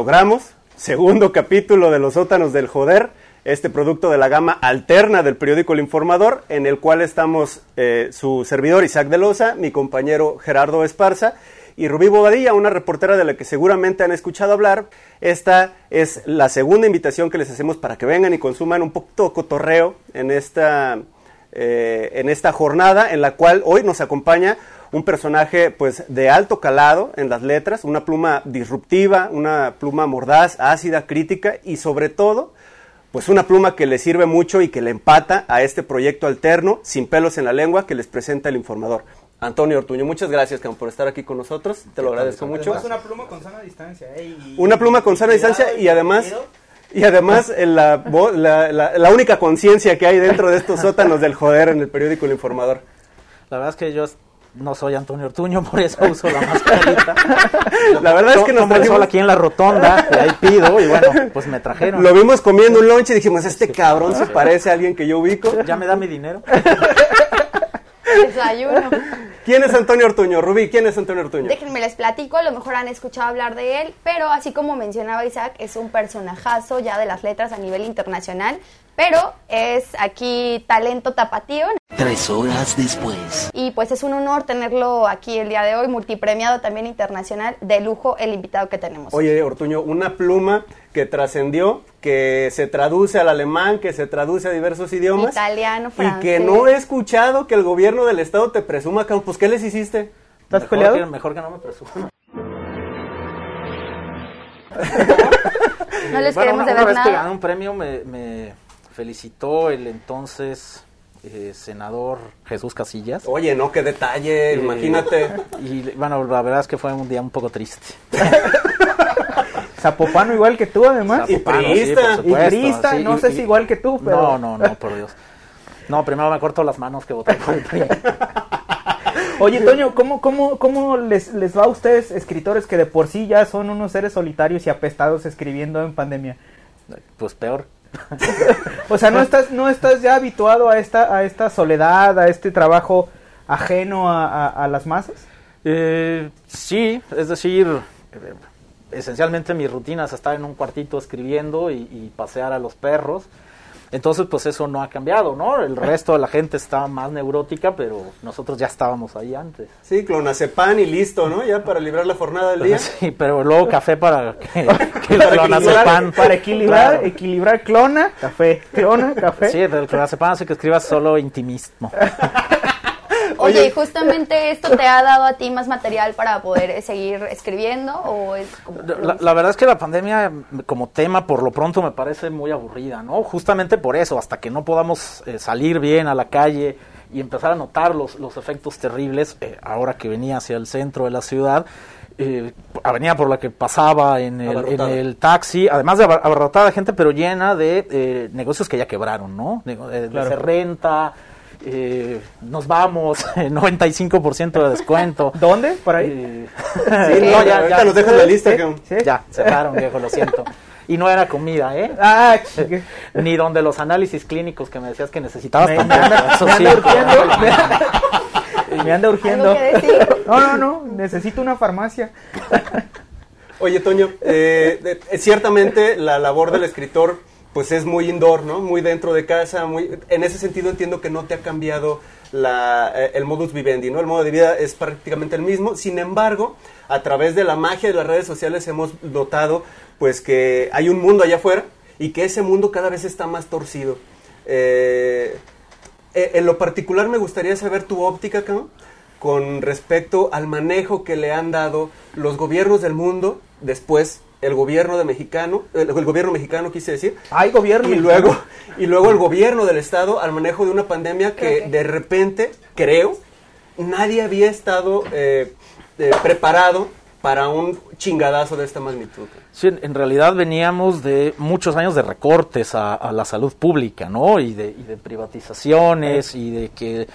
logramos. Segundo capítulo de Los sótanos del joder, este producto de la gama alterna del periódico El Informador, en el cual estamos eh, su servidor Isaac de Loza, mi compañero Gerardo Esparza y Rubí Bobadilla, una reportera de la que seguramente han escuchado hablar. Esta es la segunda invitación que les hacemos para que vengan y consuman un poquito cotorreo en esta, eh, en esta jornada, en la cual hoy nos acompaña un personaje pues de alto calado en las letras, una pluma disruptiva, una pluma mordaz, ácida, crítica y sobre todo pues una pluma que le sirve mucho y que le empata a este proyecto alterno sin pelos en la lengua que les presenta el informador. Antonio Ortuño, muchas gracias por estar aquí con nosotros, te lo agradezco mucho. una pluma con sana distancia. ¿eh? una pluma con sana distancia y además... Y además la, la, la única conciencia que hay dentro de estos sótanos del joder en el periódico El Informador. La verdad es que yo no soy Antonio Ortuño, por eso uso la mascarita. la verdad es que nos trajimos aquí en la rotonda, y ahí pido, y bueno, pues me trajeron. Lo vimos comiendo un lunch y dijimos, este cabrón se parece a alguien que yo ubico. Ya me da mi dinero. Desayuno. ¿Quién es Antonio Ortuño? Rubí, ¿quién es Antonio Ortuño? Déjenme les platico, a lo mejor han escuchado hablar de él, pero así como mencionaba Isaac, es un personajazo ya de las letras a nivel internacional, pero es aquí talento tapatío. Tres horas después. Y pues es un honor tenerlo aquí el día de hoy, multipremiado también internacional, de lujo el invitado que tenemos. Oye, Ortuño, una pluma que trascendió, que se traduce al alemán, que se traduce a diversos idiomas. Italiano, francés. Y que no he escuchado que el gobierno del estado te presuma, pues ¿qué les hiciste? ¿Estás peleado? mejor que no me presuma. no les queremos una, una vez nada. que gané un premio me, felicitó el entonces eh, senador Jesús Casillas. Oye, no, qué detalle, imagínate. Y bueno, la verdad es que fue un día un poco triste. Zapopano igual que tú, además. y priista. y priista, no sé si igual que tú, pero... No, no, no, por Dios. No, primero me corto las manos que voté por el PRI. Oye, Toño, ¿cómo, cómo, cómo les, les va a ustedes, escritores que de por sí ya son unos seres solitarios y apestados escribiendo en pandemia? Pues peor. o sea, ¿no estás, ¿no estás ya habituado a esta, a esta soledad, a este trabajo ajeno a, las masas? Eh, sí, es decir, eh, esencialmente mi rutina es estar en un cuartito escribiendo y, pasear a los perros. Entonces, pues eso no ha cambiado, ¿no? El resto de la gente está más neurótica, pero nosotros ya estábamos ahí antes. Sí, clonazepam y listo, ¿no? Ya para librar la jornada del día. Sí, pero luego café para que, que para clonazepam. Para equilibrar, claro. equilibrar clona, café, clona, café. Sí, el clonazepam hace que escribas solo intimismo. Oye, ¿y justamente esto te ha dado a ti más material para poder seguir escribiendo? O es como la, la, verdad es que la pandemia como tema por lo pronto me parece muy aburrida, ¿no? Justamente por eso, hasta que no podamos eh, salir bien a la calle y empezar a notar los, los efectos terribles, eh, ahora que venía hacia el centro de la ciudad, eh, avenida por la que pasaba en el, en el, taxi, además de abarrotada de gente, pero llena de eh, negocios que ya quebraron, ¿no? De, de, Claro. de renta, eh, nos vamos, 95% de descuento. ¿Dónde? ¿Por ahí? Eh, Sí, no, ya, ahorita nos dejan la lista. ¿Sí? que- ¿Sí? ya, cerraron, viejo, lo siento. Y no era comida, ¿eh? Ah, chique. Ni donde los análisis clínicos que me decías que necesitabas Me, tampoco. me anda, Eso me sí. anda urgiendo. Me, me anda urgiendo. No, no, no. Necesito una farmacia. Oye, Toño, eh, de- eh, ciertamente la labor del escritor pues es muy indoor, ¿no? Muy dentro de casa, en ese sentido entiendo que no te ha cambiado la, eh, el modus vivendi, ¿no? El modo de vida es prácticamente el mismo. Sin embargo, a través de la magia de las redes sociales hemos notado pues que hay un mundo allá afuera y que ese mundo cada vez está más torcido. Eh, eh, en lo particular me gustaría saber tu óptica, Cam, con respecto al manejo que le han dado los gobiernos del mundo, después el gobierno de mexicano, el, el gobierno mexicano quise decir, Hay gobierno. y mexicano. luego y luego el gobierno del estado al manejo de una pandemia que- de repente creo nadie había estado eh, eh, preparado para un chingadazo de esta magnitud. Sí, en, realidad veníamos de muchos años de recortes a, la salud pública, ¿no? Y de, y de privatizaciones y de que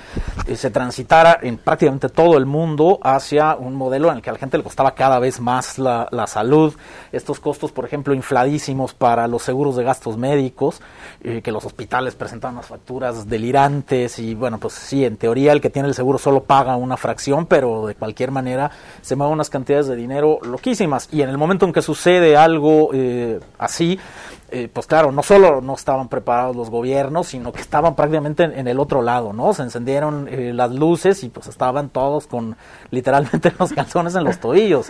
eh, se transitara en prácticamente todo el mundo hacia un modelo en el que a la gente le costaba cada vez más la, la salud. Estos costos, por ejemplo, infladísimos para los seguros de gastos médicos, eh, que los hospitales presentaban unas facturas delirantes y bueno, pues sí, en teoría el que tiene el seguro solo paga una fracción, pero de cualquier manera se mueven unas cantidades de dinero loquísimas. Y en el momento en que sucede algo eh, así, eh, pues claro, no solo no estaban preparados los gobiernos, sino que estaban prácticamente en, el otro lado, ¿no? Se encendieron eh, las luces y pues estaban todos con literalmente los calzones en los tobillos.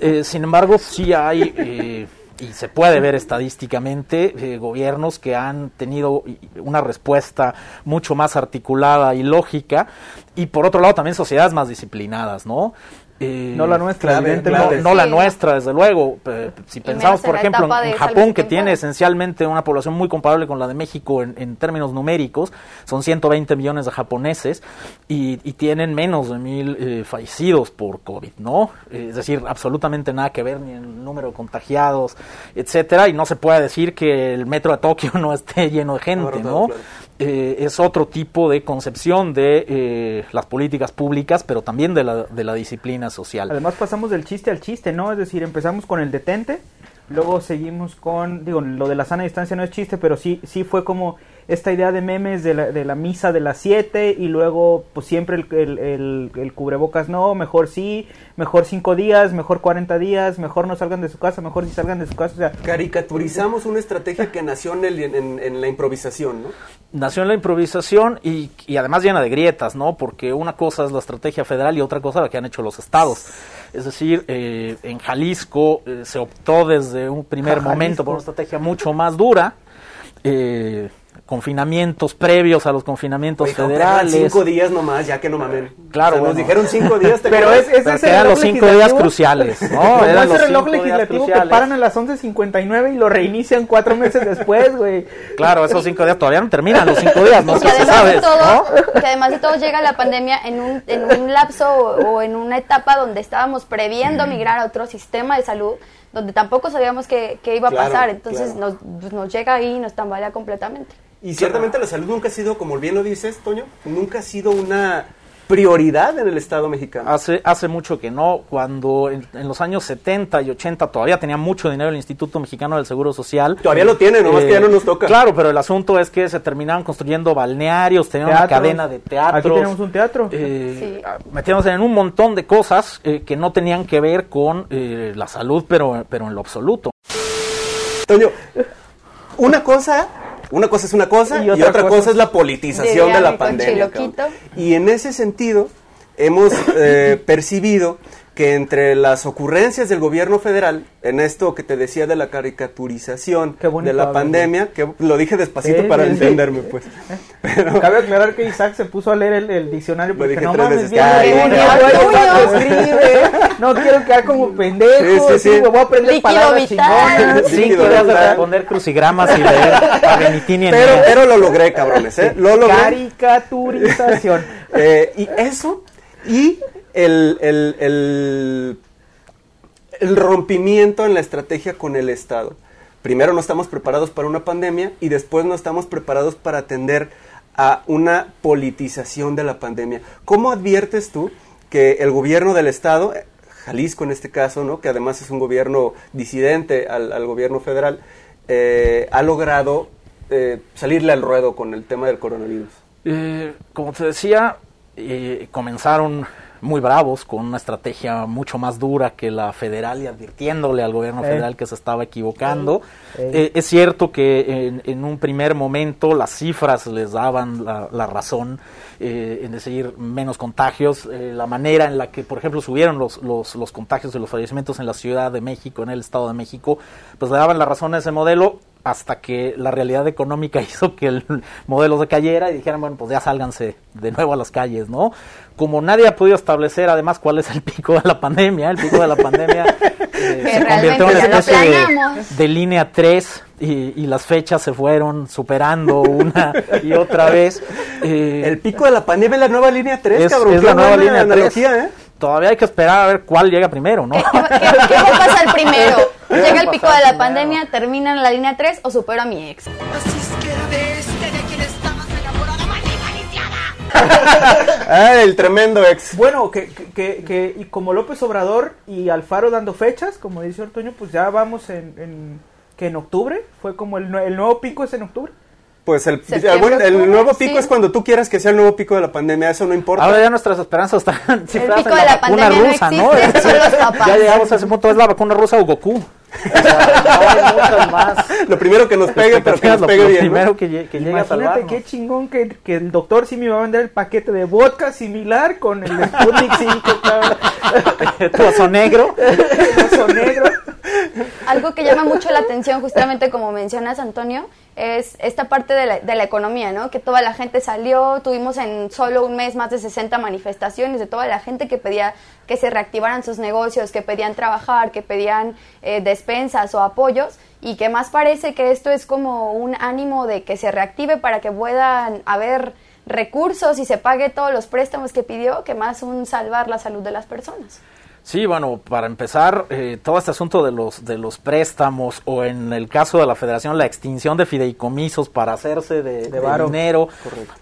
Eh, sin embargo, sí hay... eh, y se puede ver estadísticamente gobiernos que han tenido una respuesta mucho más articulada y lógica y por otro lado también sociedades más disciplinadas, ¿no? Eh, No la nuestra, clave, evidentemente. no, no la nuestra, desde luego. Si Y pensamos, por ejemplo, en, Japón, que tiene esencialmente una población muy comparable con la de México en, en términos numéricos, son 120 millones de japoneses y, y tienen menos de mil eh, fallecidos por COVID, ¿no? Eh, es decir, absolutamente nada que ver ni el número de contagiados, etcétera, y no se puede decir que el metro de Tokio no esté lleno de gente, ¿no? claro. Eh, es otro tipo de concepción de eh, las políticas públicas, pero también de la, de la disciplina social. Además pasamos del chiste al chiste, ¿no? Es decir, empezamos con el detente, luego seguimos con, digo, lo de la sana distancia no es chiste, pero sí, sí fue como esta idea de memes de la, de la misa de las 7 y luego pues siempre el, el, el- el cubrebocas no, mejor sí, mejor 5 días, mejor 40 días, mejor no salgan de su casa, mejor si salgan de su casa, o sea, Caricaturizamos una estrategia que nació en, el- en- en la improvisación, ¿no? Nació en la improvisación y, y además llena de grietas, ¿no? Porque una cosa es la estrategia federal y otra cosa la que han hecho los estados. Es decir, eh, en Jalisco eh, se optó desde un primer Jalisco. momento por una estrategia mucho más dura. eh, confinamientos previos a los confinamientos federales. cinco días nomás, ya que no mamen. Claro, O sea, nos dijeron cinco días. ¿te Pero es- es- Pero ese eran los cinco días cruciales, ¿no? Eran ese los reloj cinco días legislativo que cruciales. paran a las 11.59 y lo reinician cuatro meses después, güey. Claro, esos cinco días todavía no terminan los cinco días, no que sé si además sabes, de todo, ¿no? que además de todo llega la pandemia en un, en un lapso o, o en una etapa donde estábamos previendo migrar a otro sistema de salud, donde tampoco sabíamos que, que iba a Claro, pasar. Entonces claro. nos, pues, nos llega ahí y nos tambalea completamente. Y ciertamente la salud nunca ha sido, como bien lo dices, Toño, nunca ha sido una prioridad en el Estado mexicano. Hace, hace mucho que no, cuando en, en los años 70 y 80 todavía tenía mucho dinero el Instituto Mexicano del Seguro Social. Todavía lo tiene, nomás que ya no nos toca. Claro, pero el asunto es que se terminaban construyendo balnearios, tenían una cadena de teatros. Aquí tenemos un teatro. eh, Sí. metiéndose en un montón de cosas eh, que no tenían que ver con eh, la salud, pero, pero en lo absoluto. Toño, una cosa, una cosa es una cosa y Y otra, cosa, cosa es la politización de la mi pandemia. Y en ese sentido hemos eh, percibido que entre las ocurrencias del gobierno federal, en esto que te decía de la caricaturización bonito de la pandemia, que lo dije despacito Sí, para sí, sí. entenderme, pues. Pero, Cabe aclarar que Isaac se puso a leer el, el diccionario Lo porque dije no tres mames, veces. bien Ay, no, quiero quedar como pendejo. Sí, sí, sí, sí. me voy a aprender Líquido palabras vital. chingonas. Sí, verdad. responder crucigramas y leer y pero, pero lo logré, cabrones, ¿eh? Lo logré. Caricaturización. Eh, y eso, y el, el, el, rompimiento en la estrategia con el Estado. Primero no estamos preparados para una pandemia y después no estamos preparados para atender a una politización de la pandemia. ¿Cómo adviertes tú que el gobierno del Estado, Jalisco en este caso, ¿no? que además es un gobierno disidente al, gobierno federal, eh, ha logrado eh, salirle al ruedo con el tema del coronavirus? Eh, como te decía, comenzaron muy bravos con una estrategia mucho más dura que la federal y advirtiéndole al gobierno federal que se estaba equivocando. Eh, es cierto que en, en un primer momento las cifras les daban la, la razón, eh, en decir menos contagios, eh, la manera en la que, por ejemplo, subieron los, los, los contagios y los fallecimientos en la Ciudad de México, en el Estado de México, pues le daban la razón a ese modelo hasta que la realidad económica hizo que el modelo se cayera y dijeran, bueno, pues ya sálganse de nuevo a las calles, ¿no? Como nadie ha podido establecer además cuál es el pico de la pandemia, el pico de la pandemia eh, se convirtió en una especie de, de línea 3 y, y las fechas se fueron superando una y otra vez. Eh, El pico de la pandemia es la nueva línea 3, es, cabrón. es la nueva línea 3. analogía, ¿eh? Todavía hay que esperar a ver cuál llega primero, ¿no? ¿Qué, qué, qué- qué va a pasar primero? ¿Llega el pico de la pandemia, termina en la línea 3 o supero a mi ex? Así es que era de este de quien estabas enamorada, maldita lisiada. Ah, el tremendo ex. Bueno, que, que, que- que- y como López Obrador y Alfaro dando fechas, como dice Ortuño, pues ya vamos en, en que en octubre, fue como el, el nuevo pico es en octubre. Pues el, el octubre, nuevo pico sí. es cuando tú quieras que sea el nuevo pico de la pandemia, eso no importa. Ahora ya nuestras esperanzas están cifradas pico en la, de la vacuna pandemia no rusa, ¿no? existe, los papás. ya llegamos a ese punto, es la vacuna rusa o Goku. O sea, no hay muchas más. lo primero que nos pegue, pero que nos Lo- pegue lo bien. ¿no? primero que, lle- que llegue a Imagínate salvarnos. qué chingón que, que el doctor sí me va a vender el paquete de vodka similar con el Sputnik 5, cabrón. Trozo negro. El oso negro. Algo que llama mucho la atención, justamente como mencionas, Antonio, es esta parte de la, de la economía, ¿no? Que toda la gente salió, tuvimos en solo un mes más de 60 manifestaciones de toda la gente que pedía que se reactivaran sus negocios, que pedían trabajar, que pedían eh, despensas o apoyos, y que más parece que esto es como un ánimo de que se reactive para que puedan haber recursos y se pague todos los préstamos que pidió, que más un salvar la salud de las personas. Sí, bueno, para empezar, eh, todo este asunto de los de los préstamos o en el caso de la Federación la extinción de fideicomisos para hacerse de, dinero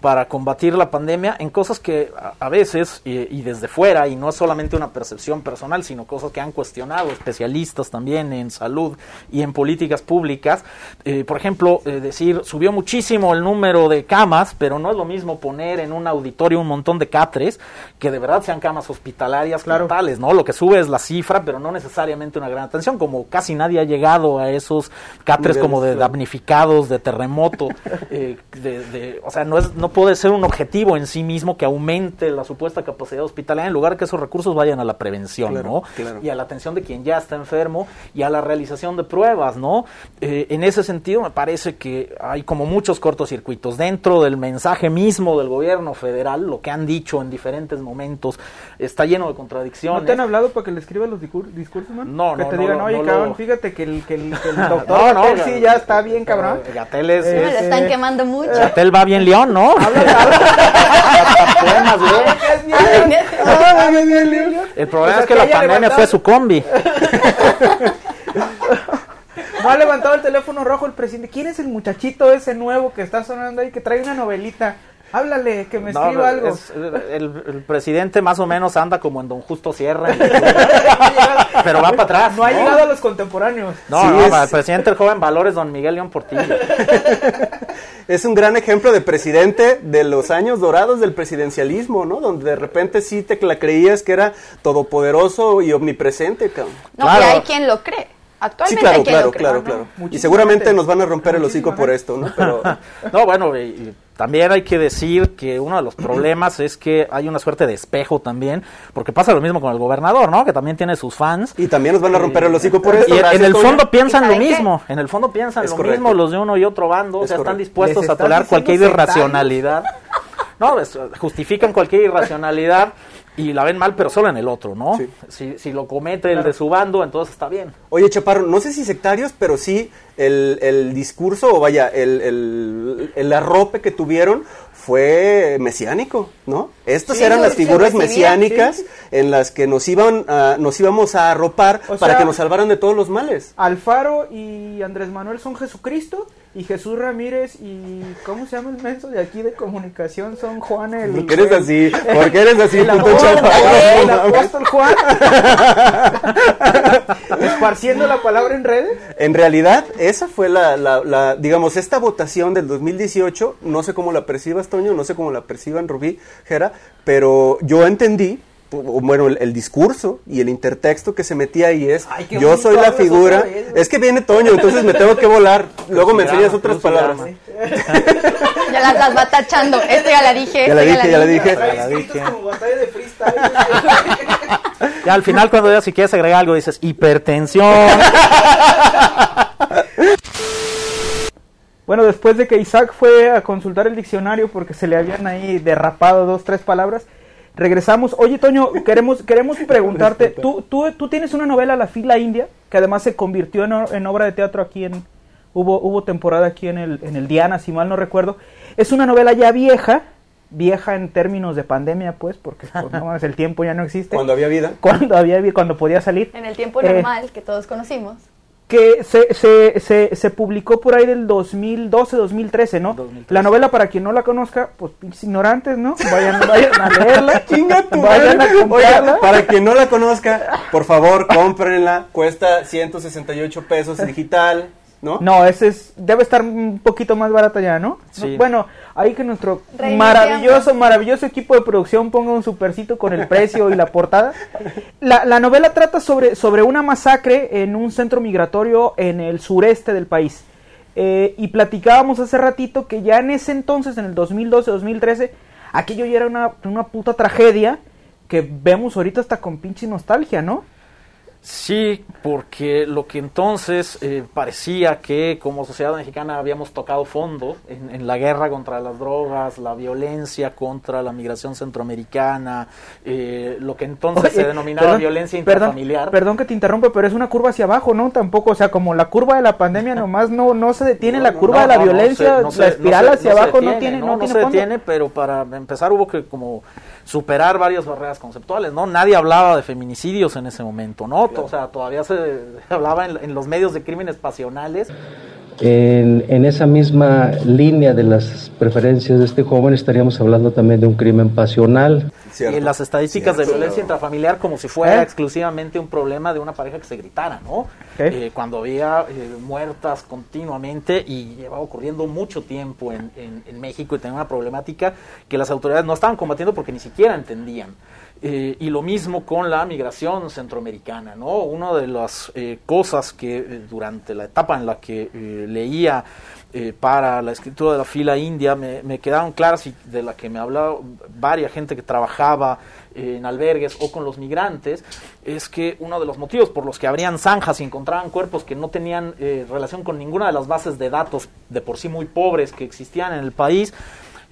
para combatir la pandemia en cosas que a, a veces y, y desde fuera y no es solamente una percepción personal, sino cosas que han cuestionado especialistas también en salud y en políticas públicas. Eh, por ejemplo, eh, decir subió muchísimo el número de camas, pero no es lo mismo poner en un auditorio un montón de catres que de verdad sean camas hospitalarias Claro. totales, ¿no? Lo que sube es la cifra, pero no necesariamente una gran atención, como casi nadie ha llegado a esos catres como de damnificados, de terremoto, eh, de, de- o sea, no, es, no puede ser un objetivo en sí mismo que aumente la supuesta capacidad hospitalaria en lugar que esos recursos vayan a la prevención, Claro, ¿no? claro. Y a la atención de quien ya está enfermo y a la realización de pruebas, ¿no? Eh, en ese sentido me parece que hay como muchos cortocircuitos dentro del mensaje mismo del gobierno federal, lo que han dicho en diferentes momentos está lleno de contradicciones. ¿No te han hablado para que le escribas los discur- discursos, man? No, Que no, te no digan, oye, no lo- cabrón, fíjate que el, que el, que el doctor No, no, Gatel sí ya está bien, cabrón. Gatel es, Eh, Me lo es- están quemando mucho. Gatel va bien León, ¿no? El problema es que que la haya pandemia fue su combi. No ha levantado el teléfono rojo el presidente. ¿Quién es el muchachito ese nuevo que está sonando ahí que trae una novelita? Háblale, que me No, escriba algo. es- el, el presidente más o menos anda como en Don Justo Sierra, pero va para atrás. No ha llegado a los contemporáneos. No, Sí, no, es- para el presidente el joven Valores, don Miguel León Portillo. Es un gran ejemplo de presidente de los años dorados del presidencialismo, ¿no? Donde de repente sí te la creías que era todopoderoso y omnipresente, cabrón. No, Claro. y hay quien lo cree. Sí, Actualmente claro, hay quien claro, lo cree. claro, no, claro. Y seguramente nos van a romper el hocico por esto, ¿no? Pero No, bueno, y- y también hay que decir que uno de los problemas es que hay una suerte de espejo también, porque pasa lo mismo con el gobernador, ¿no? Que también tiene sus fans. y también nos van a romper el hocico por esto. Y en- el fondo piensan ¿Y lo mismo, en el fondo piensan Es lo correcto. mismo los de uno y otro bando, o sea, están dispuestos ¿Les a tolerar cualquier irracionalidad. No, es- justifican cualquier irracionalidad y la ven mal, pero solo en el otro, ¿no? Sí. Si, si lo comete el de su bando, entonces está bien. Oye, Chaparro, no sé si sectarios, pero sí el, el discurso, o vaya, el, el, el arrope que tuvieron fue mesiánico, ¿no? Estas Sí, eran las figuras mesiánicas sí. en las que nos iban a- nos íbamos a arropar O para sea- que nos salvaran de todos los males. Alfaro y Andrés Manuel son Jesucristo y Jesús Ramírez y ¿cómo se llama el menso de aquí de comunicación? Son Juan el ¿Por qué eres así? ¿Por qué eres así, el puto apóstol, Chaparro? el apóstol Juan esparciendo la palabra en redes En realidad, esa fue la, la- la- digamos, esta votación del 2018, no sé cómo la percibas, Toño, no sé cómo la perciban Rubí, Jera, pero yo entendí, bueno, el, el discurso y el intertexto que se metía ahí es, Ay, yo soy la figura, vez, es que viene Toño, entonces me tengo que volar, luego me enseñas otras palabras. crucigrama. Ya las, las va tachando. Esto ya la dije. Ya la dije, ya la dije. Ya la dije. Ya al final cuando ya si quieres agregar algo dices hipertensión. Bueno, después de que Isaac fue a consultar el diccionario porque se le habían ahí derrapado dos, tres palabras, regresamos. Oye, Toño, queremos, queremos preguntarte, ¿tú, tú, tú tienes una novela, La fila india, que además se convirtió en, en obra de teatro aquí en... Hubo, hubo temporada aquí en el, en el Diana, si mal no recuerdo. Es una novela ya vieja, vieja en términos de pandemia, pues, porque pues, no el tiempo ya no existe. Cuando había vida. Cuando había cuando podía salir. En el tiempo Eh, normal que todos conocimos. Que se, se, se, se publicó por ahí del 2012-2013, ¿no? 2013. La novela, para quien no la conozca, pues pinches ignorantes, ¿no? Vayan, vayan a leerla. Chinga tu vayan a comprarla. Oiga, para quien no la conozca, por favor, cómprenla. Cuesta 168 pesos digital. ¿No? No, ese es, debe estar un poquito más barata ya, ¿no? Sí. No, Bueno, ahí que nuestro Reiniciamos. maravilloso, maravilloso equipo de producción ponga un supercito con el precio y la portada. La, la novela trata sobre, sobre una masacre en un centro migratorio en el sureste del país. Eh, y platicábamos hace ratito que ya en ese entonces, en el 2012-2013, aquello ya era una, una puta tragedia que vemos ahorita hasta con pinche nostalgia, ¿no? Sí, porque lo que entonces eh, parecía que como sociedad mexicana habíamos tocado fondo en, en la guerra contra las drogas, la violencia contra la migración centroamericana, eh, lo que entonces se denominaba perdón, violencia intrafamiliar. Perdón que te interrumpa, pero es una curva hacia abajo, ¿no? Tampoco, o sea, como la curva de la pandemia nomás no, no se detiene, la curva no, de la violencia, se- la espiral se- hacia abajo no tiene, no, no tiene se detiene, pero para empezar hubo que como superar varias barreras conceptuales, ¿no? Nadie hablaba de feminicidios en ese momento, ¿no? O sea, todavía se hablaba en, en los medios de crímenes pasionales. En, en esa misma línea de las preferencias de este joven estaríamos hablando también de un crimen pasional. Cierto. Y las estadísticas de violencia intrafamiliar como si fuera ¿Eh? exclusivamente un problema de una pareja que se gritara, ¿no? Eh, cuando había eh, muertas continuamente y llevaba ocurriendo mucho tiempo en, en- en México y tenía una problemática que las autoridades no estaban combatiendo porque ni siquiera entendían. Eh, y lo mismo con la migración centroamericana, ¿no? Una de las eh, cosas que eh, durante la etapa en la que eh, leía eh, para la escritura de la fila india me, me quedaron claras y de la que me hablaba varias gente que trabajaba en albergues o con los migrantes, es que uno de los motivos por los que abrían zanjas y encontraban cuerpos que no tenían relación con ninguna de las bases de datos de por sí muy pobres que existían en el país,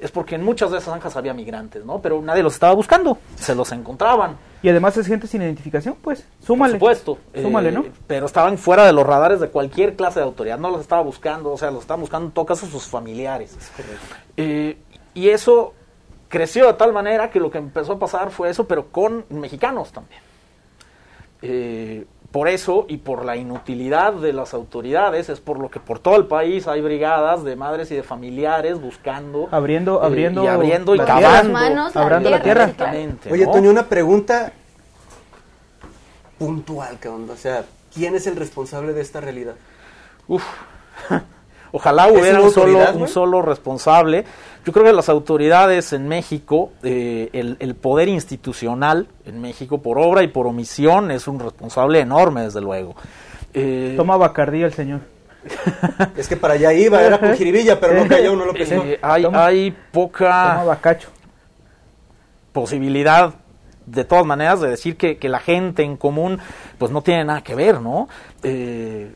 es porque en muchas de esas zanjas había migrantes, ¿no? Pero nadie los estaba buscando, se los encontraban. Y además es gente sin identificación, pues, súmale. Por supuesto. Súmale, eh, ¿no? Pero estaban fuera de los radares de cualquier clase de autoridad. No los estaba buscando, o sea, los estaban buscando en todo caso sus familiares. Eh, y eso creció de tal manera que lo que empezó a pasar fue eso, pero con mexicanos también. Eh, por eso y por la inutilidad de las autoridades es por lo que por todo el país hay brigadas de madres y de familiares buscando Abriendo- eh, abriendo y abriendo y la cavando manos, Abrando la tierra. Exactamente, Oye, ¿no? Toño, una pregunta puntual, ¿qué onda? O sea, ¿quién es el responsable de esta realidad? Uf. Ojalá ¿Es hubiera un solo, un responsable. Yo creo que las autoridades en México, eh, el, el poder institucional en México, por obra y por omisión, es un responsable enorme, desde luego. Eh, Toma Bacardí el señor. Es que para allá iba, era con jiribilla, pero no cayó, no lo pescó. eh, hay, Toma. hay Toma poca Bacacho. posibilidad, de todas maneras, de decir que, que la gente en común, pues no tiene nada que ver, ¿no? Eh,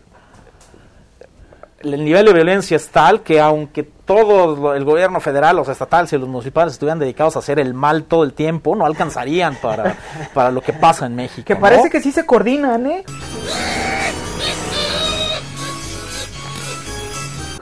el nivel de violencia es tal que aunque todo el gobierno federal, los estatales y los municipales estuvieran dedicados a hacer el mal todo el tiempo, no alcanzarían para, para lo que pasa en México. Que ¿no? parece que sí se coordinan, ¿eh?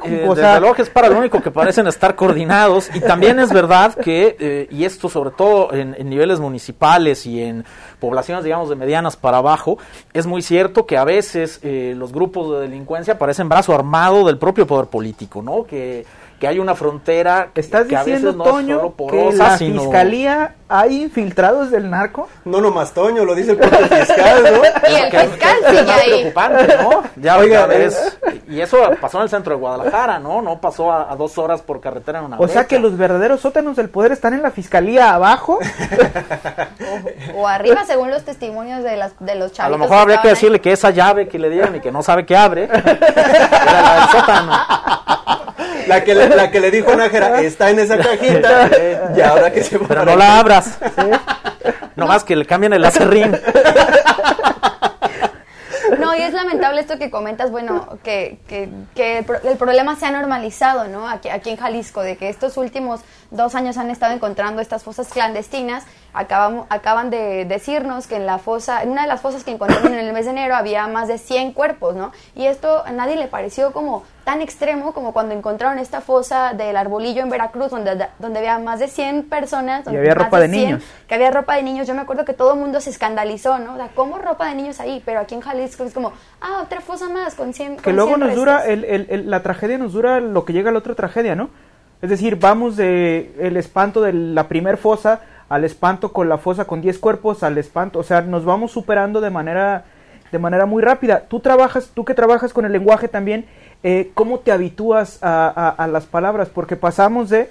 Eh, O sea- luego que es para lo único que parecen estar coordinados y también es verdad que, eh, y esto sobre todo en, en niveles municipales y en poblaciones digamos de medianas para abajo, es muy cierto que a veces eh, los grupos de delincuencia parecen brazo armado del propio poder político, ¿no? Que, que hay una frontera que, ¿Estás que a diciendo, veces no es Toño, solo que porosa, la sino- fiscalía hay infiltrados del narco? No nomás Toño, lo dice el propio fiscal, ¿no? Y el que- fiscal que es sigue ahí. preocupante, ¿no? Ya, Oiga, ya ves, y eso pasó en el centro de Guadalajara, ¿no? No pasó a, a dos horas por carretera en una O sea que los verdaderos sótanos del poder están en la fiscalía abajo. O arriba, según los testimonios de, las, de los A chavitos. lo mejor habría que ahí. decirle que esa llave que le dieron y que no sabe que abre, era la del sótano. La que le, la que le dijo Nájera, está en esa cajita, y ahora que se Pero no la abras. No más que le cambien el acerrín. No, y es lamentable esto que comentas, bueno, que, que, que el, pro- el problema se ha normalizado, ¿no? Aquí, aquí en Jalisco, de que estos últimos dos años han estado encontrando estas fosas clandestinas. Acabamos, acaban de decirnos que en la fosa, en una de las fosas que encontraron en el mes de enero había más de 100 cuerpos, ¿no? Y esto a nadie le pareció como tan extremo como cuando encontraron esta fosa del arbolillo en Veracruz, donde, donde había más de 100 personas. Y había ropa de 100, niños. que había ropa de niños. Yo me acuerdo que todo el mundo se escandalizó, ¿no? O sea, ¿cómo ropa de niños ahí? Pero aquí en Jalisco es como, ah, otra fosa más con 100 que con luego 100 nos dura, el, el- el- la tragedia nos dura lo que llega a la otra tragedia, ¿no? Es decir, vamos de el espanto de la primer fosa al espanto con la fosa con 10 cuerpos, al espanto, o sea, nos vamos superando de manera de manera muy rápida. Tú trabajas, tú que trabajas con el lenguaje también, eh, ¿cómo te habitúas a, a- a las palabras? Porque pasamos de,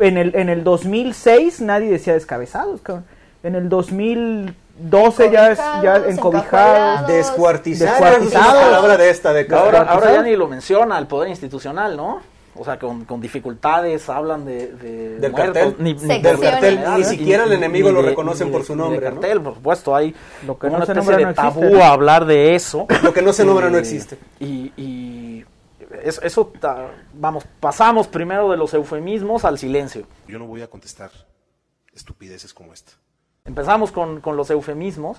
en el, en el 2006 nadie decía descabezados, cabrón. En el 2012 ya es ya Encobijados, encajuelados. Descuartizado. Descuartizado. Es una palabra de esta década. Ahora, Descuartizado. ahora ya ni lo menciona el poder institucional, ¿no? O sea, con, con dificultades hablan de, de Del muertos, cartel. ni- ni-. Del cartel. Ni siquiera el enemigo ni lo de- reconocen ni por de- su de nombre, ¿no? cartel, por supuesto, hay Lo que como no una se especie nombra de no existe, tabú ¿no? a hablar de eso. Lo que no se nombra no Eh, existe. Y, y es- eso, ta- vamos, pasamos primero de los eufemismos al silencio. Yo no voy a contestar estupideces como esta. Empezamos con, con los eufemismos.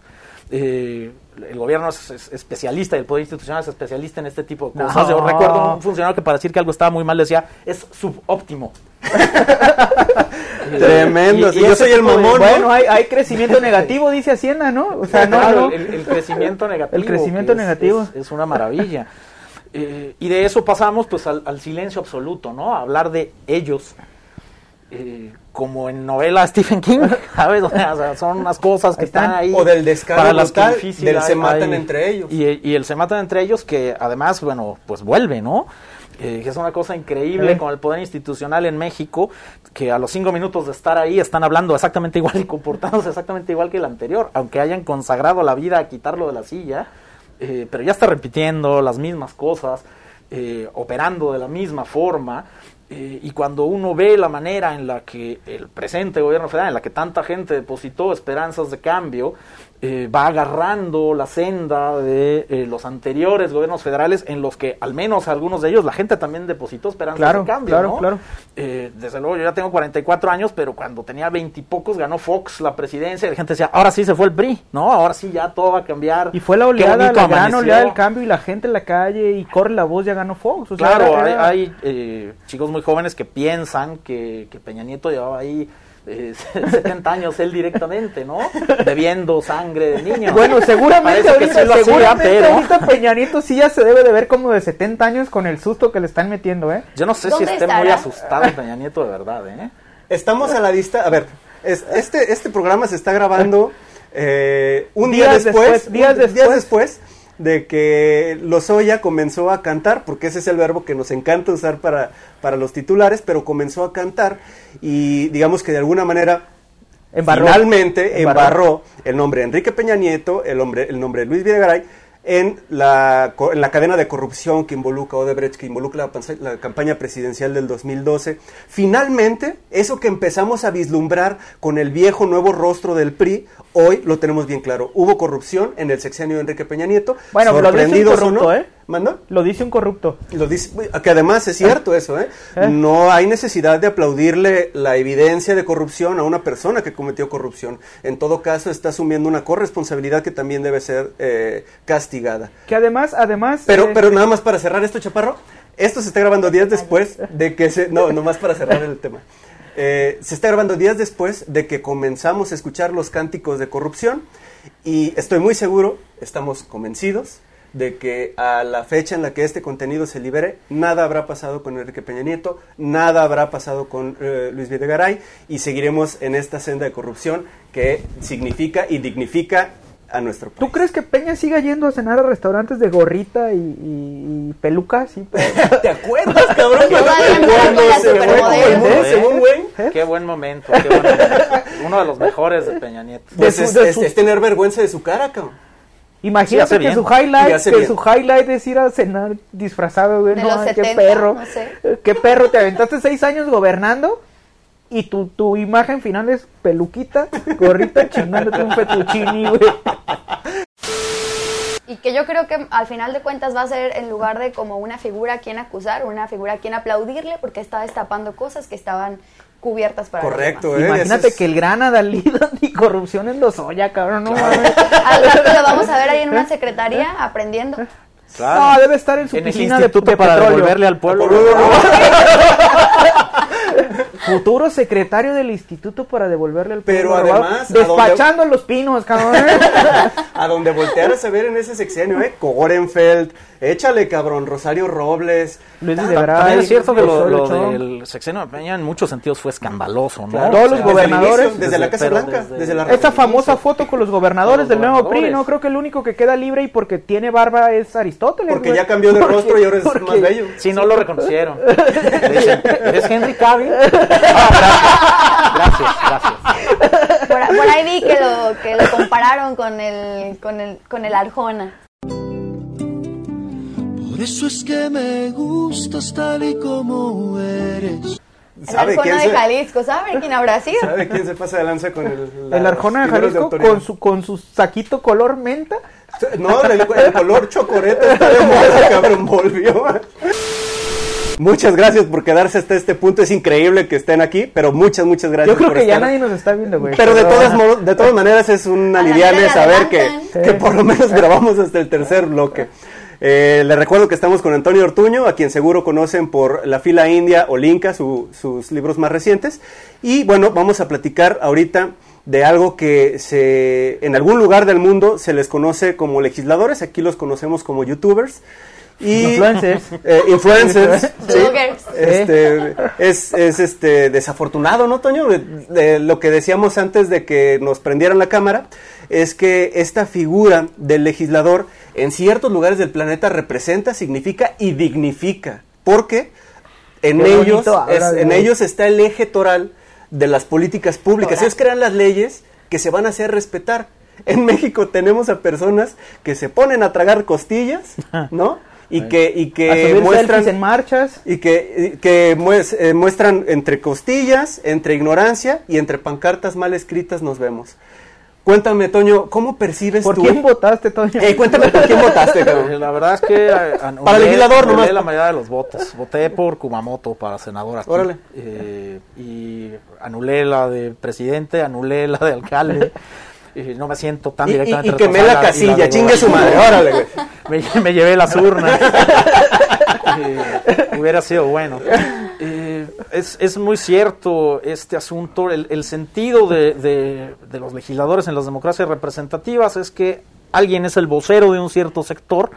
Eh, el gobierno es, es especialista el poder institucional es especialista en este tipo de cosas. Yo recuerdo un funcionario que para decir que algo estaba muy mal decía, es subóptimo. Tremendo. Y- yo soy el de- mamón. ¿no? Bueno, hay, hay crecimiento negativo, dice Hacienda, ¿no? O sea, no, Claro, no. El, el crecimiento negativo. El crecimiento es- negativo. Es, es una maravilla. Eh, y de eso pasamos pues al, al silencio absoluto, ¿no? A hablar de ellos. eh, como en novela Stephen King, ¿sabes? O sea, son unas cosas que Están- están ahí. o del descaro para las que brutal, difícil del hay- se matan hay- entre ellos. Y, y el se matan entre ellos que además, bueno, pues vuelve, ¿no? Eh, que es una cosa increíble con el poder institucional en México, que a los cinco minutos de estar ahí están hablando exactamente igual y comportándose exactamente igual que el anterior, aunque hayan consagrado la vida a quitarlo de la silla, eh, pero ya está repitiendo las mismas cosas, eh, operando de la misma forma. Eh, y cuando uno ve la manera en la que el presente gobierno federal, en la que tanta gente depositó esperanzas de cambio, eh, va agarrando la senda de eh, los anteriores gobiernos federales en los que al menos algunos de ellos la gente también depositó esperanzas Claro, de cambio. claro, ¿no? claro. Eh, desde luego yo ya tengo 44 años, pero cuando tenía 20 y pocos ganó Fox la presidencia y la gente decía, ahora sí se fue el PRI, ¿no? Ahora sí ya todo va a cambiar. Y fue la oleada, la gran oleada del cambio y la gente en la calle y corre la voz, ya ganó Fox. O sea, Claro, era- hay, era- hay, eh, chicos muy jóvenes que piensan que, que Peña Nieto llevaba ahí eh, 70 años él directamente, ¿no? Bebiendo sangre de niños. Bueno, seguramente Parece que ahorita, sí lo hacía, seguramente pero- ahorita Peña Nieto sí ya se debe de ver como de 70 años con el susto que le están metiendo, ¿eh? Yo no sé si ¿Dónde esté muy estará? asustado Peña Nieto de verdad, ¿eh? Estamos a la vista. A ver, es- este, este programa se está grabando eh, un Días día después, después, días un- después. después de que Lozoya comenzó a cantar, porque ese es el verbo que nos encanta usar para, para los titulares, pero comenzó a cantar y digamos que de alguna manera Embarró. finalmente Embarró. embarró. el nombre de Enrique Peña Nieto, el, nombre, el nombre de Luis Videgaray en la, en la cadena de corrupción que involucra Odebrecht, que involucra la, la campaña presidencial del 2012. Finalmente, eso que empezamos a vislumbrar con el viejo nuevo rostro del PRI, hoy lo tenemos bien claro. Hubo corrupción en el sexenio de Enrique Peña Nieto. Bueno, lo dice un corrupto, no. ¿eh? ¿Manda? Lo dice un corrupto. Lo dice, que además es cierto eso, ¿eh? ¿Eh? No hay necesidad de aplaudirle la evidencia de corrupción a una persona que cometió corrupción. En todo caso, está asumiendo una corresponsabilidad que también debe ser eh, castigada. Que además, además... Pero, eh, pero nada más para cerrar esto, Chaparro. Esto se está grabando días después de que se... No, nomás para cerrar el tema. Eh, se está grabando días después de que comenzamos a escuchar los cánticos de corrupción y estoy muy seguro, estamos convencidos de que a la fecha en la que este contenido se libere, nada habrá pasado con Enrique Peña Nieto, nada habrá pasado con eh, Luis Videgaray y seguiremos en esta senda de corrupción que significa y dignifica a nuestro país. ¿Tú crees que Peña siga yendo a cenar a restaurantes de gorrita y, y, y peluca? Sí, pero- ¿Te acuerdas, cabrón? ¿Eh? según Wayne. Qué buen momento, qué buen momento. Uno de los mejores de Peña Nieto. Pues De su- es, de es- su- es tener vergüenza de su cara, cabrón. Imagínate que bien. su highlight, que bien. su highlight es ir a cenar disfrazado, güey. De no, los qué 70, perro. no sé. Eh, Qué perro, te aventaste seis años gobernando y tu, tu imagen final es peluquita, gorrita, chingándote un fettuccini, güey. Y que yo creo que al final de cuentas va a ser en lugar de como una figura a quien acusar, una figura a quien aplaudirle porque está destapando cosas que estaban cubiertas para Correcto. ¿eh? Imagínate es- que el gran adalid anticorrupción en los Oya, cabrón, no mames. Al rato lo vamos a ver ahí en una secretaría aprendiendo. No, debe estar en su En el piscina de, instituto de para petróleo. devolverle al pueblo. futuro secretario del instituto para devolverle el Pero robado, además, ¿a despachando los pinos, cabrón. A donde voltearas a ver en ese sexenio, ¿eh? Gorenfeld, échale cabrón, Rosario Robles. Luis de Bray, es cierto que lo, del sexenio de Peña en muchos sentidos fue escandaloso, ¿no? Claro, Todos o sea, los gobernadores- inicio, desde, la Casa Blanca, desde- desde la Esta famosa foto con los gobernadores Los del nuevo PRI. ¿no? Creo que el único que queda libre y porque tiene barba es Aristóteles. Porque güey. ya cambió de rostro y ahora es más bello. Sí, no lo reconocieron. ¿eres Henry Cavill? Ah, gracias, gracias. gracias. Por, por ahí vi que lo, que lo compararon con el, con el, con el Arjona. Por eso es que me gustas tal y como eres. El ¿Sabe quién, Arjona de se, Jalisco, ¿sabe quién habrá sido? ¿Sabe quién se pasa de lanza con el, El Arjona de Jalisco con su, con su saquito color menta. No, el, el color chocorete está de moda, cabrón, volvió. Muchas gracias por quedarse hasta este punto. Es increíble que estén aquí, pero muchas, muchas gracias. Yo creo por que ya nadie nos está viendo, güey. Pero de todas, de todas maneras es un aliviane saber que, que por lo menos grabamos hasta el tercer bloque. Eh, le recuerdo que estamos con Antonio Ortuño, a quien seguro conocen por La Fila India o Linca, su- sus libros más recientes. Y bueno, vamos a platicar ahorita de algo que se, en algún lugar del mundo se les conoce como legisladores, aquí los conocemos como youtubers. Y, Influencers. eh, influencers. sí. Este, es, es este desafortunado, ¿no, Toño? De, de lo que decíamos antes de que nos prendieran la cámara, es que esta figura del legislador en ciertos lugares del planeta representa, significa y dignifica. Porque en Qué ellos, es- en ellos está el eje toral de las políticas públicas. Ellos crean las leyes que se van a hacer respetar. En México tenemos a personas que se ponen a tragar costillas, ¿no? Y que, y que muestran en marchas. y que, y que eh, muestran entre costillas, entre ignorancia y entre pancartas mal escritas nos vemos. Cuéntame, Toño, ¿cómo percibes ¿Por tú? quién votaste, Toño? Eh, cuéntame por quién votaste, cabrón. La verdad es que eh, anulé, Para legislador anulé nomás. la mayoría de los votos. Voté por Kumamoto para senador aquí. Órale. Eh, y anulé la de presidente, anulé la de alcalde. Y no me siento tan Y, y, directamente y quemé la casilla, chingue su madre, órale, güey. me, me llevé las urnas. Eh, hubiera sido bueno. Eh, es, es muy cierto este asunto. El, el sentido de, de- de los legisladores en las democracias representativas es que alguien es el vocero de un cierto sector.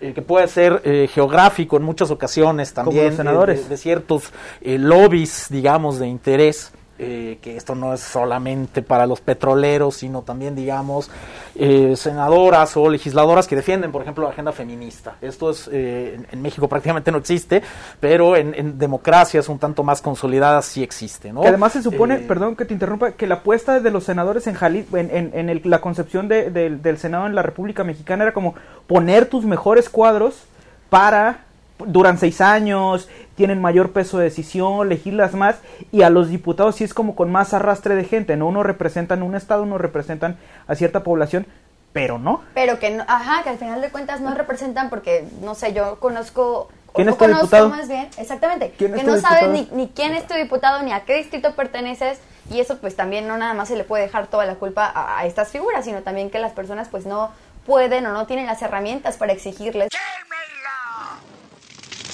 eh, que puede ser eh, geográfico en muchas ocasiones también senadores. eh, de, de ciertos lobbies digamos de interés eh, que esto no es solamente para los petroleros, sino también, digamos, eh, senadoras o legisladoras que defienden, por ejemplo, la agenda feminista. Esto es eh, en, en México prácticamente no existe, pero en, en democracias un tanto más consolidadas sí existe, ¿no? Que además se supone, Eh, perdón que te interrumpa, que la apuesta de los senadores en Jalisco, en, en, el- la concepción de- del- del Senado en la República Mexicana era como poner tus mejores cuadros para, duran seis años, tienen mayor peso de decisión, legislas más, y a los diputados sí es como con más arrastre de gente, ¿no? Uno representan un estado, uno representan a cierta población, pero no. Pero que no, ajá, que al final de cuentas no representan porque, no sé, yo conozco... o ¿Quién no es tu conozco diputado? más bien, exactamente, ¿Quién es que no sabes ni, ni quién es tu diputado, ni a qué distrito perteneces, y eso pues también no nada más se le puede dejar toda la culpa a, a estas figuras, sino también que las personas pues no pueden o no tienen las herramientas para exigirles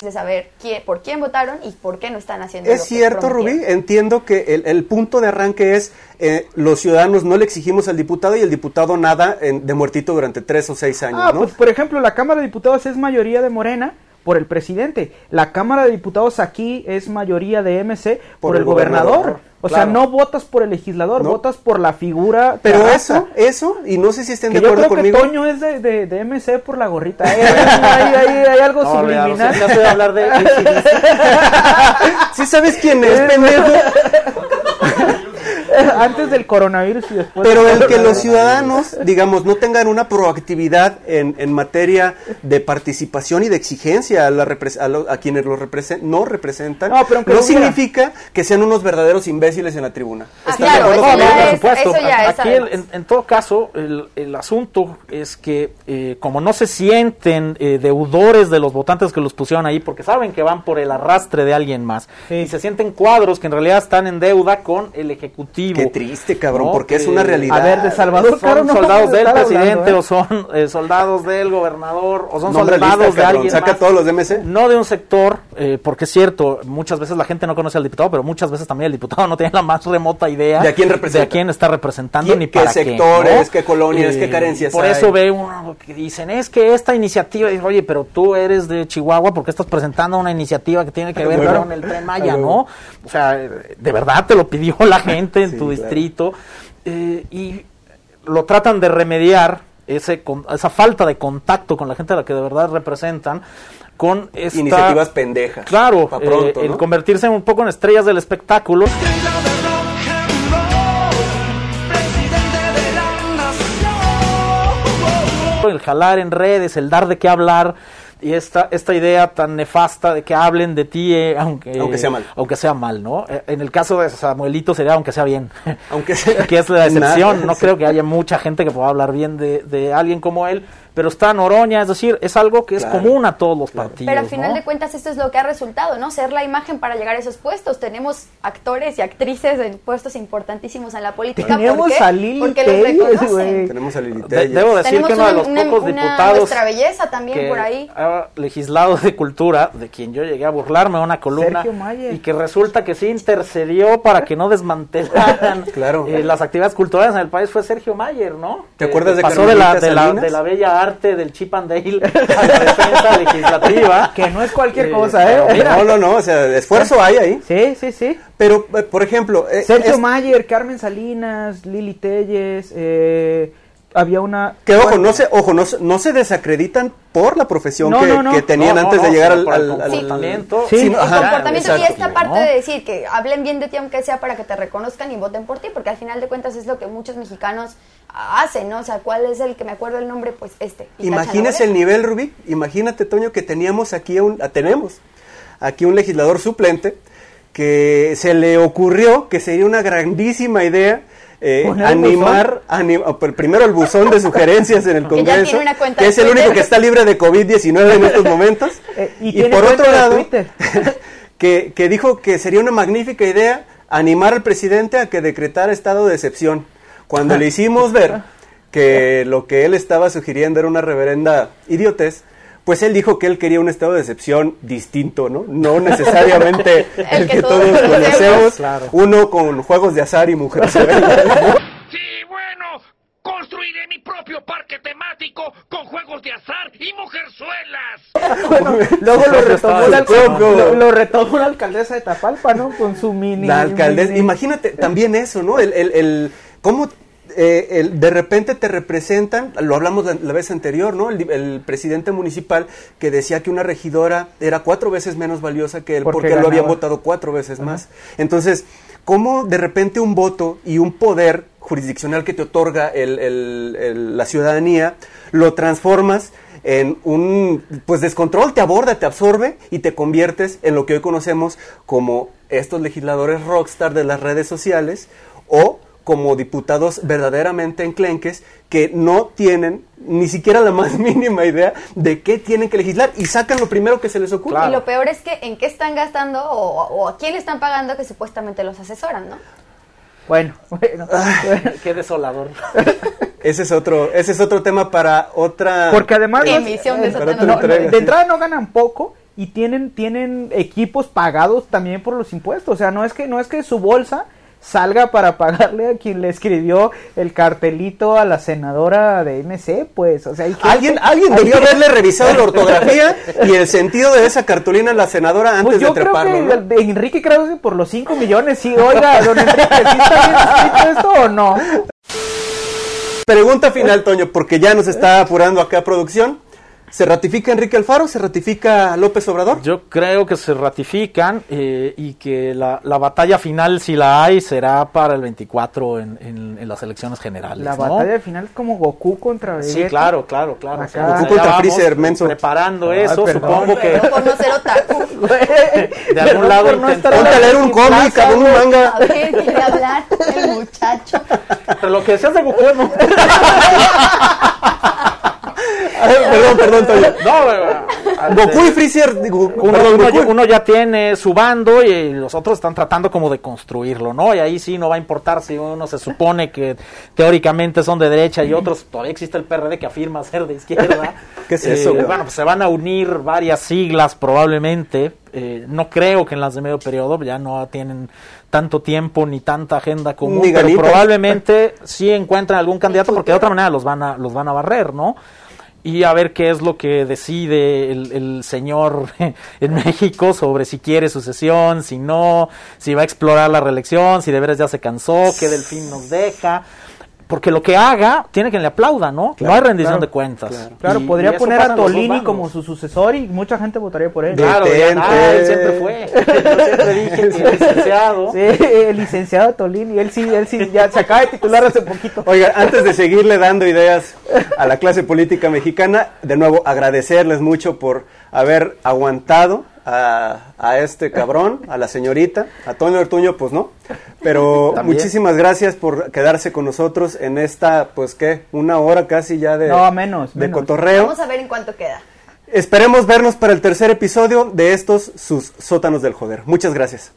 de saber quién, por quién votaron y por qué no están haciendo lo Es que cierto, Rubí, entiendo que el, el punto de arranque es eh, los ciudadanos no le exigimos al diputado y el diputado nada en- de muertito durante tres o seis años, Ah, ¿no? pues por ejemplo, la Cámara de Diputados es mayoría de Morena por el presidente. La Cámara de Diputados aquí es mayoría de MC por, el el gobernador. gobernador, O claro. sea, no votas por el legislador, No. votas por la figura. Pero eso, eso, y no sé si estén Que de yo acuerdo creo conmigo. que Toño es de, de, de MC por la gorrita. Hay, hay- hay- hay algo no, subliminal. ya se va a hablar de ¿Sí sabes quién es, pendejo? Antes del coronavirus y después. Pero el que los ciudadanos, digamos, no tengan una proactividad en, en materia de participación y de exigencia a, la a, lo- a quienes los represen- no representan, No, pero significa que sean unos verdaderos imbéciles en la tribuna. Ah, ¿Estás de claro, acuerdo eso ya por es- supuesto. eso ya es Aquí, el- en, en todo caso, el, el asunto es que eh, como no se sienten eh, deudores de los votantes que los pusieron ahí, porque saben que van por el arrastre de alguien más, Sí. y se sienten cuadros que en realidad están en deuda con el Ejecutivo Qué triste, cabrón, ¿no? porque es una realidad. A ver, de Salvador, son Caro, no soldados del presidente hablando, ¿eh? o son eh, soldados del gobernador o son Nombre soldados lista, de cabrón, alguien saca más. todos los de MC. No de un sector, eh, porque es cierto, muchas veces la gente no conoce al diputado, pero muchas veces también el diputado no tiene la más remota idea ¿De a quién representa? de a quién está representando ¿Quién- ni qué para sectores, qué, ¿no? qué colonias, qué carencias Por hay? eso ve uno que dicen, es que esta iniciativa, dice, oye, pero tú eres de Chihuahua porque estás presentando una iniciativa que tiene que ver Bueno. con el Tren Maya, Ah, ¿no? O sea, de verdad te lo pidió la gente en tu claro. distrito eh, y lo tratan de remediar ese con- esa falta de contacto con la gente a la que de verdad representan con esta Iniciativas pendejas. Claro, pronto, eh, el convertirse un poco en estrellas del espectáculo. El jalar en redes, el dar de qué hablar y esta, esta idea tan nefasta de que hablen de ti, eh, aunque, Aunque sea mal. Aunque sea mal, ¿no? Eh, En el caso de Samuelito sería aunque sea bien. Aunque sea- que es la excepción. Nada, no sí. creo que haya mucha gente que pueda hablar bien de, de alguien como él, pero está Noroña, es decir, es algo que es común a todos los partidos. Pero al final ¿no? de cuentas esto es lo que ha resultado, ¿no? Ser la imagen para llegar a esos puestos. Tenemos actores y actrices en puestos importantísimos en la política. Tenemos ¿Por qué? a Lili Porque los reconocen. Tenemos a Lili De- Telles. debo decir Tenemos que uno de una- los una- pocos una diputados nuestra belleza también que por ahí. ha legislado de cultura, de quien yo llegué a burlarme una columna Sergio Mayer. y que resulta que sí intercedió para que no desmantelaran Claro. eh, las actividades culturales en el país fue Sergio Mayer, ¿no? ¿Te acuerdas de pasó de la, de, la, de la bella arte del Chip and Dale a la defensa legislativa? Que no es cualquier Eh, cosa, ¿eh? mira, No, no, no, o sea, esfuerzo hay ahí. Sí, sí, sí. Pero, eh, por ejemplo, eh, Sergio es- Mayer, Carmen Salinas, Lili Telles, eh, había una... que ojo, bueno, no se, ojo, no, se- no se desacreditan por la profesión No, que, no, no. que tenían No, no, antes de llegar al, al- al- comportamiento. Sí, no, El ajá, comportamiento y esta parte ¿no? de decir que hablen bien de ti aunque sea para que te reconozcan y voten por ti, porque al final de cuentas es lo que muchos mexicanos hacen, ¿no? O sea, ¿cuál es el que me acuerdo el nombre? Pues este. Imagínese el nivel, Rubí. Imagínate, Toño, que teníamos aquí un, tenemos aquí un legislador suplente que se le ocurrió que sería una grandísima idea eh, ¿Poner el animar, anim- ah, pues, primero el buzón de sugerencias en el Que ya Congreso, tiene una cuenta que es el único que está libre de COVID-19 en estos momentos. Eh, y por otro lado, que, que dijo que sería una magnífica idea animar al presidente a que decretara estado de excepción. Cuando le hicimos ver que lo que él estaba sugiriendo era una reverenda idiotez, pues él dijo que él quería un estado de excepción distinto, ¿no? No necesariamente el, El que, que todos todos conocemos. Claro. uno con juegos de azar y mujeres. Sí, bueno, construiré mi propio parque temático con juegos de azar y mujerzuelas. Bueno, luego lo retomó, estaba la, lo, lo retomó la alcaldesa de Tapalpa, ¿no? Con su mini... La alcaldesa, mini- imagínate también eso, ¿no? El, el, el- cómo eh, el- de repente te representan, lo hablamos la, la vez anterior, ¿no? El, presidente municipal que decía que una regidora era cuatro veces menos valiosa que él Porque porque, lo habían votado cuatro veces más. Entonces, ¿cómo de repente un voto y un poder jurisdiccional que te otorga el- el- el- la ciudadanía lo transformas en un pues descontrol, te aborda, te absorbe y te conviertes en lo que hoy conocemos como estos legisladores rockstar de las redes sociales o como diputados verdaderamente enclenques que no tienen ni siquiera la más mínima idea de qué tienen que legislar y sacan lo primero que se les ocurre. Claro. Y lo peor es que en qué están gastando o, o a quién le están pagando que supuestamente los asesoran, ¿no? Bueno, bueno. bueno. Qué desolador. Ese es otro, ese es otro tema para otra Porque además... Emisión de no, de entrada no ganan poco y tienen tienen equipos pagados también por los impuestos. O sea, no es que no es que su bolsa salga para pagarle a quien le escribió el cartelito a la senadora de MC, pues, o sea, Alguien, alguien debió haberle revisado la ortografía y el sentido de esa cartulina a la senadora antes Pues yo de creo treparlo. que ¿no? de Enrique Krause por los 5 millones, sí, oiga, don Enrique, ¿sí está bien escrito esto o no? Pregunta final, Toño, porque ya nos está apurando acá producción. ¿Se ratifica Enrique Alfaro? ¿Se ratifica López Obrador? Yo creo que se ratifican eh, y que la, la batalla final, si la hay, será para el 24 en, en- en las elecciones generales. La ¿no? batalla final es como Goku contra Vegeta. Sí, claro, claro, claro. Acá. O sea, Goku contra Freezer, menso. Preparando eso, perdón. supongo que Pero por no ser otaku. de algún lado no Ponte a leer un cómic, cabrón, un manga. A ver, quiere hablar el muchacho. Pero lo que decías de Goku no. Perdón, perdón, Toño. No, Goku y Freezer, digo, Uno, perdón, uno Goku- ya, uno ya tiene su bando y los otros están tratando como de construirlo, ¿no? Y ahí sí no va a importar si uno se supone que teóricamente son de derecha y otros, todavía existe el PRD que afirma ser de izquierda. ¿Qué es eso, güey? Bueno, pues se van a unir varias siglas probablemente. Eh, no creo que en las de medio periodo ya no tienen tanto tiempo ni tanta agenda común, pero probablemente sí encuentran algún candidato porque de otra manera los van a los van a barrer, ¿no? Y a ver qué es lo que decide el, señor en México sobre si quiere sucesión, si no, si va a explorar la reelección, si de veras ya se cansó, qué delfín nos deja. Porque lo que haga, tiene que le aplauda, ¿no? no hay rendición claro, de cuentas. Claro, y podría poner a Tolini como su sucesor y mucha gente votaría por él. Claro, ah, él siempre fue. Yo siempre dije que el licenciado. Sí, el licenciado Tolini, él sí, él sí, ya se acaba de titular hace poquito. Oiga, antes de seguirle dando ideas a la clase política mexicana, de nuevo agradecerles mucho por haber aguantado a, a este cabrón, a la señorita, a Toño Ortuño, pues no, pero También. muchísimas gracias por quedarse con nosotros en esta, pues qué, una hora casi ya de, No, menos, de menos. cotorreo. Vamos a ver en cuánto queda. Esperemos vernos para el tercer episodio de estos sus sótanos del joder. Muchas gracias.